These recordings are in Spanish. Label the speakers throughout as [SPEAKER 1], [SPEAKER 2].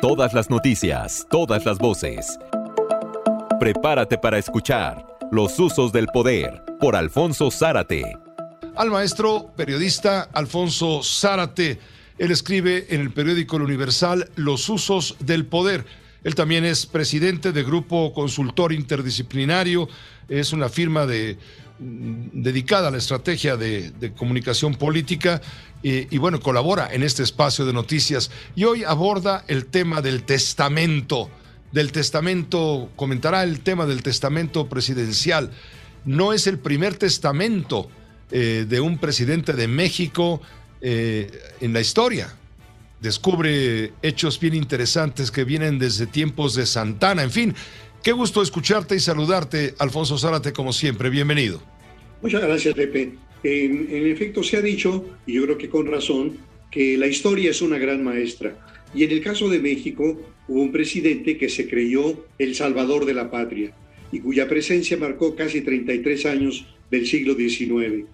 [SPEAKER 1] Todas las noticias, todas las voces. Prepárate para escuchar Los usos del poder por Alfonso Zárate.
[SPEAKER 2] Al maestro periodista Alfonso Zárate. Él escribe en el periódico El Universal Los usos del poder. Él también es presidente de Grupo Consultor Interdisciplinario. Es una firma de, mm, dedicada a la estrategia de, comunicación política y, bueno, colabora en este espacio de noticias. Y hoy aborda el tema del testamento. Del testamento, comentará el tema del testamento presidencial. No es el primer testamento eh, de un presidente de México eh, en la historia descubre hechos bien interesantes que vienen desde tiempos de Santana. En fin, qué gusto escucharte y saludarte, Alfonso Zárate, como siempre. Bienvenido.
[SPEAKER 3] Muchas gracias, Pepe. En, en, efecto, se ha dicho, y yo creo que con razón, que la historia es una gran maestra. Y en el caso de México, hubo un presidente que se creyó el salvador de la patria y cuya presencia marcó casi 33 años del siglo XIX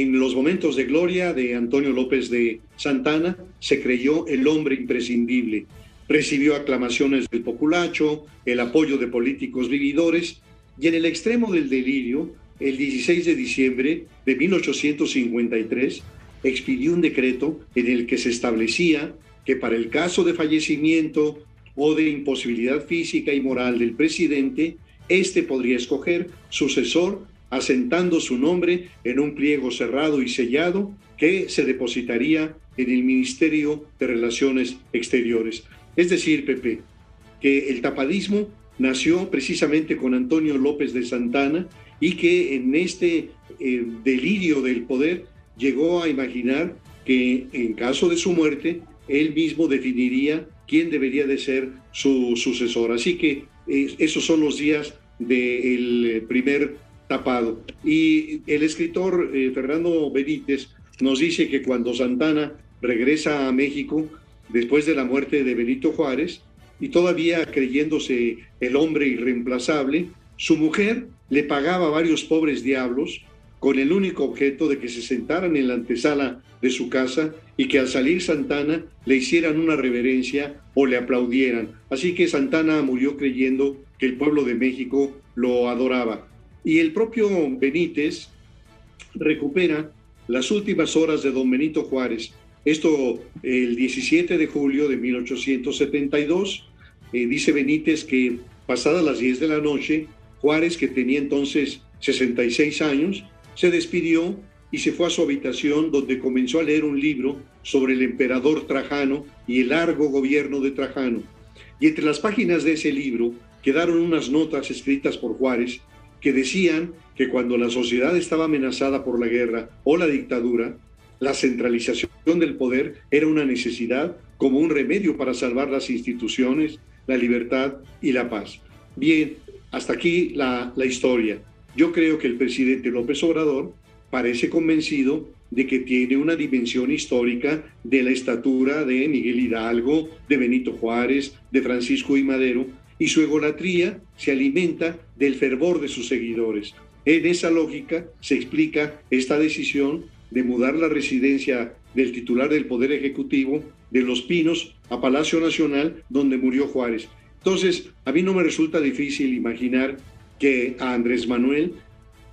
[SPEAKER 3] en los momentos de gloria de Antonio López de Santana se creyó el hombre imprescindible. Recibió aclamaciones del populacho, el apoyo de políticos vividores y en el extremo del delirio, el 16 de diciembre de 1853, expidió un decreto en el que se establecía que para el caso de fallecimiento o de imposibilidad física y moral del presidente, éste podría escoger sucesor asentando su nombre en un pliego cerrado y sellado que se depositaría en el Ministerio de Relaciones Exteriores. Es decir, Pepe, que el tapadismo nació precisamente con Antonio López de Santana y que en este eh, delirio del poder llegó a imaginar que en caso de su muerte, él mismo definiría quién debería de ser su sucesor. Así que eh, esos son los días del primer tapado. Y el escritor eh, Fernando Benítez nos dice que cuando Santana regresa a México después de la muerte de Benito Juárez, y todavía creyéndose el hombre irreemplazable, su mujer le pagaba varios pobres diablos con el único objeto de que se sentaran en la antesala de su casa y que al salir Santana le hicieran una reverencia o le aplaudieran. Así que Santana murió creyendo que el pueblo de México lo adoraba. Y el propio Benítez recupera las últimas horas de don Benito Juárez. Esto el 17 de julio de 1872. Eh, dice Benítez que pasadas las 10 de la noche, Juárez, que tenía entonces 66 años, se despidió y se fue a su habitación donde comenzó a leer un libro sobre el emperador Trajano y el largo gobierno de Trajano. Y entre las páginas de ese libro quedaron unas notas escritas por Juárez que decían que cuando la sociedad estaba amenazada por la guerra o la dictadura, la centralización del poder era una necesidad como un remedio para salvar las instituciones, la libertad y la paz. Bien, hasta aquí la, historia. Yo creo que el presidente López Obrador parece convencido de que tiene una dimensión histórica de la estatura de Miguel Hidalgo, de Benito Juárez, de Francisco y Madero, y su egolatría se alimenta del fervor de sus seguidores. En esa lógica se explica esta decisión de mudar la residencia del titular del Poder Ejecutivo de Los Pinos a Palacio Nacional, donde murió Juárez. Entonces, a mí no me resulta difícil imaginar que a Andrés Manuel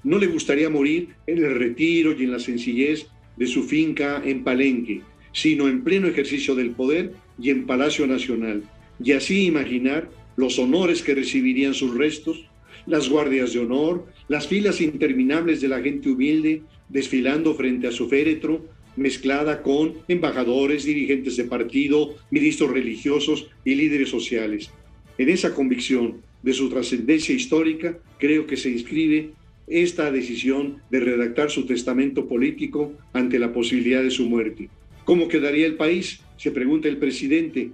[SPEAKER 3] no le gustaría morir en el retiro y en la sencillez de su finca en Palenque, sino en pleno ejercicio del poder y en Palacio Nacional. Y así imaginar los honores que recibirían sus restos, las guardias de honor, las filas interminables de la gente humilde desfilando frente a su féretro, mezclada con embajadores, dirigentes de partido, ministros religiosos y líderes sociales. En esa convicción de su trascendencia histórica, creo que se inscribe esta decisión de redactar su testamento político ante la posibilidad de su muerte. ¿Cómo quedaría el país? Se pregunta el presidente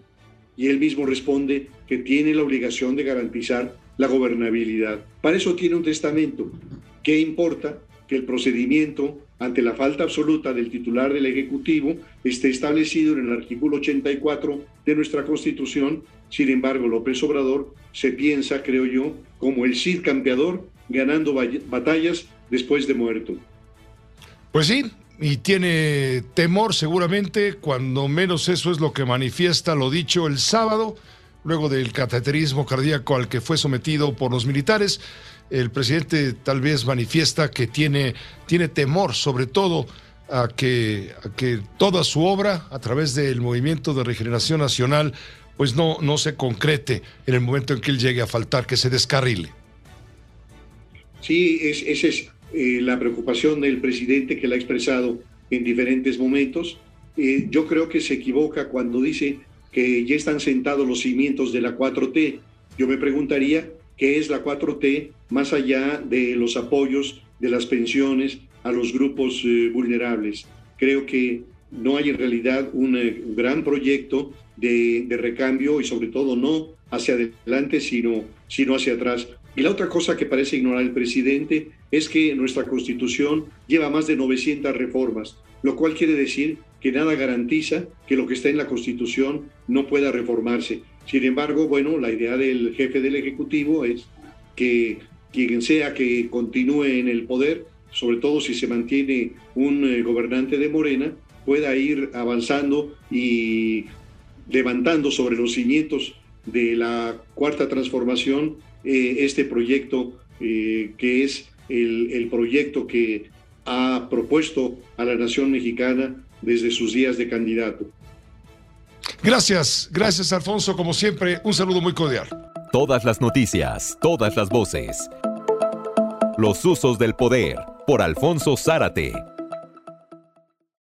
[SPEAKER 3] y él mismo responde que tiene la obligación de garantizar la gobernabilidad. Para eso tiene un testamento. ¿Qué importa que el procedimiento ante la falta absoluta del titular del Ejecutivo esté establecido en el artículo 84 de nuestra Constitución? Sin embargo, López Obrador se piensa, creo yo, como el Cid campeador ganando batallas después de muerto.
[SPEAKER 2] Pues sí, y tiene temor seguramente, cuando menos eso es lo que manifiesta lo dicho el sábado, luego del cateterismo cardíaco al que fue sometido por los militares. El presidente tal vez manifiesta que tiene, tiene temor, sobre todo, a que, a que toda su obra, a través del Movimiento de Regeneración Nacional, pues no, no se concrete en el momento en que él llegue a faltar, que se descarrile.
[SPEAKER 4] Sí, es, es eh, la preocupación del presidente que la ha expresado en diferentes momentos. Eh, yo creo que se equivoca cuando dice que ya están sentados los cimientos de la 4T. Yo me preguntaría qué es la 4T más allá de los apoyos de las pensiones a los grupos eh, vulnerables. Creo que no hay en realidad un, gran proyecto de, de, recambio y sobre todo no hacia adelante, sino, sino hacia atrás. Y la otra cosa que parece ignorar el presidente es que nuestra constitución lleva más de 900 reformas, lo cual quiere decir que nada garantiza que lo que está en la constitución no pueda reformarse. Sin embargo, bueno, la idea del jefe del Ejecutivo es que quien sea que continúe en el poder, sobre todo si se mantiene un eh, gobernante de Morena, pueda ir avanzando y levantando sobre los cimientos de la cuarta transformación eh, este proyecto eh, que es el, el, proyecto que ha propuesto a la nación mexicana desde sus días de candidato.
[SPEAKER 2] Gracias, gracias Alfonso, como siempre, un saludo muy cordial.
[SPEAKER 1] Todas las noticias, todas las voces. Los usos del poder, por Alfonso Zárate.